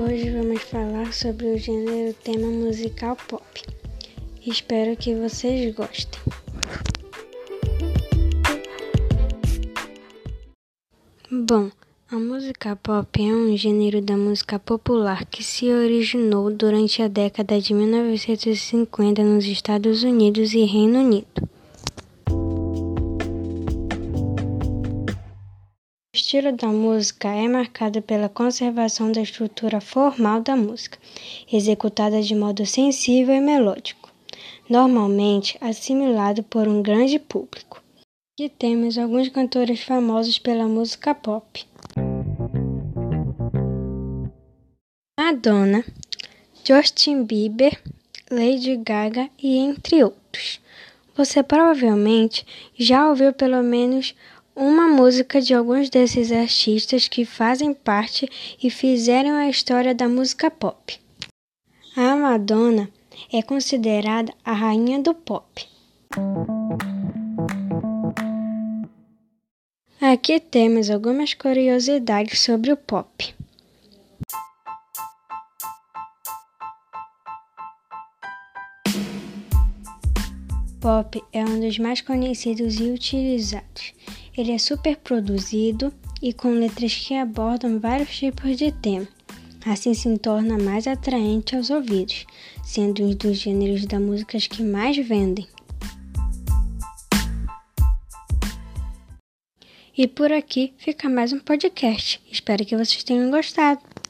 Hoje vamos falar sobre o gênero tema musical pop. Espero que vocês gostem. Bom, a música pop é um gênero da música popular que se originou durante a década de 1950 nos Estados Unidos e Reino Unido. Estilo da música é marcado pela conservação da estrutura formal da música, executada de modo sensível e melódico, normalmente assimilado por um grande público. Aqui temos alguns cantores famosos pela música pop. Madonna, Justin Bieber, Lady Gaga e entre outros. Você provavelmente já ouviu pelo menos uma música de alguns desses artistas que fazem parte e fizeram a história da música pop. A Madonna é considerada a rainha do pop. Aqui temos algumas curiosidades sobre o pop. Pop é um dos mais conhecidos e utilizados. Ele é super produzido e com letras que abordam vários tipos de tema. Assim se torna mais atraente aos ouvidos, sendo um dos gêneros da música que mais vendem. E por aqui fica mais um podcast. Espero que vocês tenham gostado.